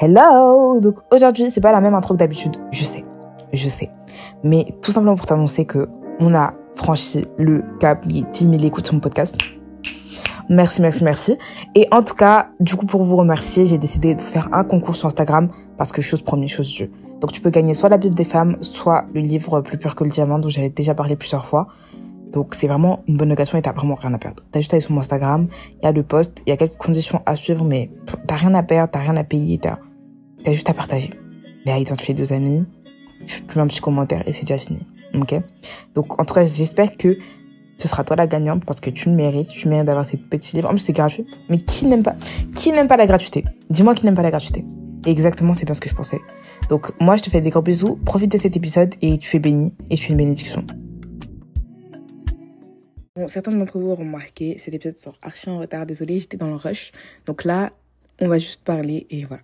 Hello Donc aujourd'hui, c'est pas la même intro que d'habitude, je sais, je sais. Mais tout simplement pour t'annoncer que on a franchi le cap des 10 000 écoutes sur mon podcast. Merci, merci, merci. Et en tout cas, du coup, pour vous remercier, j'ai décidé de faire un concours sur Instagram parce que chose première, chose Dieu. Donc tu peux gagner soit la Bible des femmes, soit le livre Plus pur que le diamant dont j'avais déjà parlé plusieurs fois. Donc c'est vraiment une bonne occasion et t'as vraiment rien à perdre. T'as juste à aller sur mon Instagram, il y a le post, il y a quelques conditions à suivre, mais t'as rien à perdre, t'as rien à payer, t'as T'as juste à partager. Et à identifier deux amis. Tu mets un petit commentaire et c'est déjà fini. Ok Donc, en tout cas, j'espère que ce sera toi la gagnante parce que tu le mérites. Tu mérites d'avoir ces petits livres. En plus, c'est gratuit. Mais qui n'aime pas Qui n'aime pas la gratuité? Dis-moi qui n'aime pas la gratuité. exactement, c'est pas ce que je pensais. Donc, moi, je te fais des gros bisous. Profite de cet épisode et tu es béni et tu es une bénédiction. Bon, certains d'entre vous auront remarqué, cet épisode sort archi en retard. Désolée, j'étais dans le rush. Donc là, on va juste parler et voilà.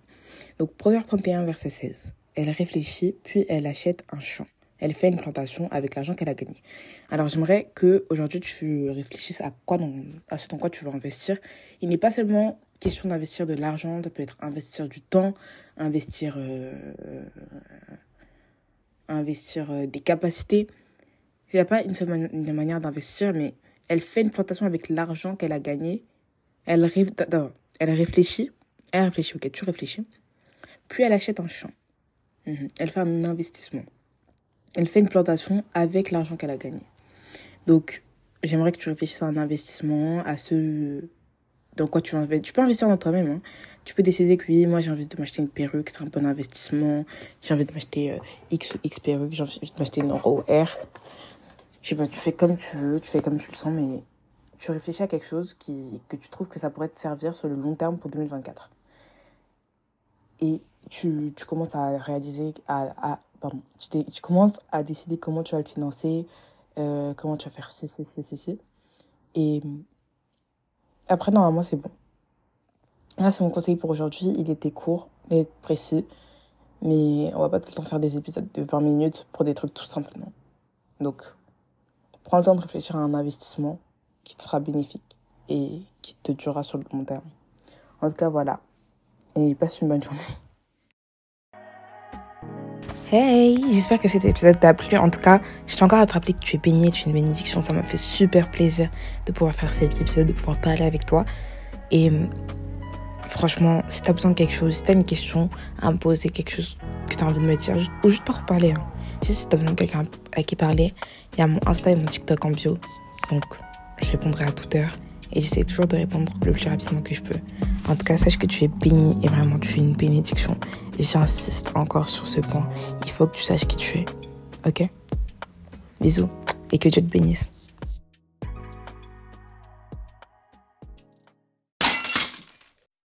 Donc, Proverbe 31, verset 16. Elle réfléchit, puis elle achète un champ. Elle fait une plantation avec l'argent qu'elle a gagné. Alors, j'aimerais que aujourd'hui tu réfléchisses à quoi dans, à ce dans quoi tu veux investir. Il n'est pas seulement question d'investir de l'argent, ça peut être investir du temps, investir, euh, investir euh, des capacités. Il n'y a pas une seule manière d'investir, mais elle fait une plantation avec l'argent qu'elle a gagné. Elle, elle réfléchit. Elle réfléchit, ok, tu réfléchis puis elle achète un champ. Mhm. Elle fait un investissement. Elle fait une plantation avec l'argent qu'elle a gagné. Donc, j'aimerais que tu réfléchisses à un investissement, à ce dans quoi tu vas investir. Tu peux investir dans toi-même. Hein. Tu peux décider que oui, moi j'ai envie de m'acheter une perruque, c'est un bon investissement. J'ai envie de m'acheter euh, X ou X perruque, j'ai envie de m'acheter une Euro R. Je sais pas, tu fais comme tu veux, tu fais comme tu le sens, mais tu réfléchis à quelque chose qui, que tu trouves que ça pourrait te servir sur le long terme pour 2024. Et tu, tu commences à réaliser, à, pardon, tu, tu, commences à décider comment tu vas le financer, euh, comment tu vas faire ci, ci, ci, ci, ci. Et après, normalement, c'est bon. Là, c'est mon conseil pour aujourd'hui. Il était court, et précis. Mais on va pas tout le temps faire des épisodes de 20 minutes pour des trucs tout simplement. Donc, prends le temps de réfléchir à un investissement qui te sera bénéfique et qui te durera sur le long terme. En tout cas, voilà. Et passe une bonne journée. Hey, j'espère que cet épisode t'a plu. En tout cas, je tiens encore rappeler que tu es baigné, tu es une bénédiction. Ça m'a fait super plaisir de pouvoir faire cet épisode, de pouvoir parler avec toi. Et euh, franchement, si t'as besoin de quelque chose, si t'as une question à me poser, quelque chose que t'as envie de me dire, ou juste pour reparler, hein. si t'as besoin de quelqu'un à qui parler, il y a mon Insta et mon TikTok en bio. Donc, je répondrai à toute heure. Et j'essaie toujours de répondre le plus rapidement que je peux. En tout cas, sache que tu es béni et vraiment tu es une bénédiction. J'insiste encore sur ce point. Il faut que tu saches qui tu es. Ok? Bisous et que Dieu te bénisse.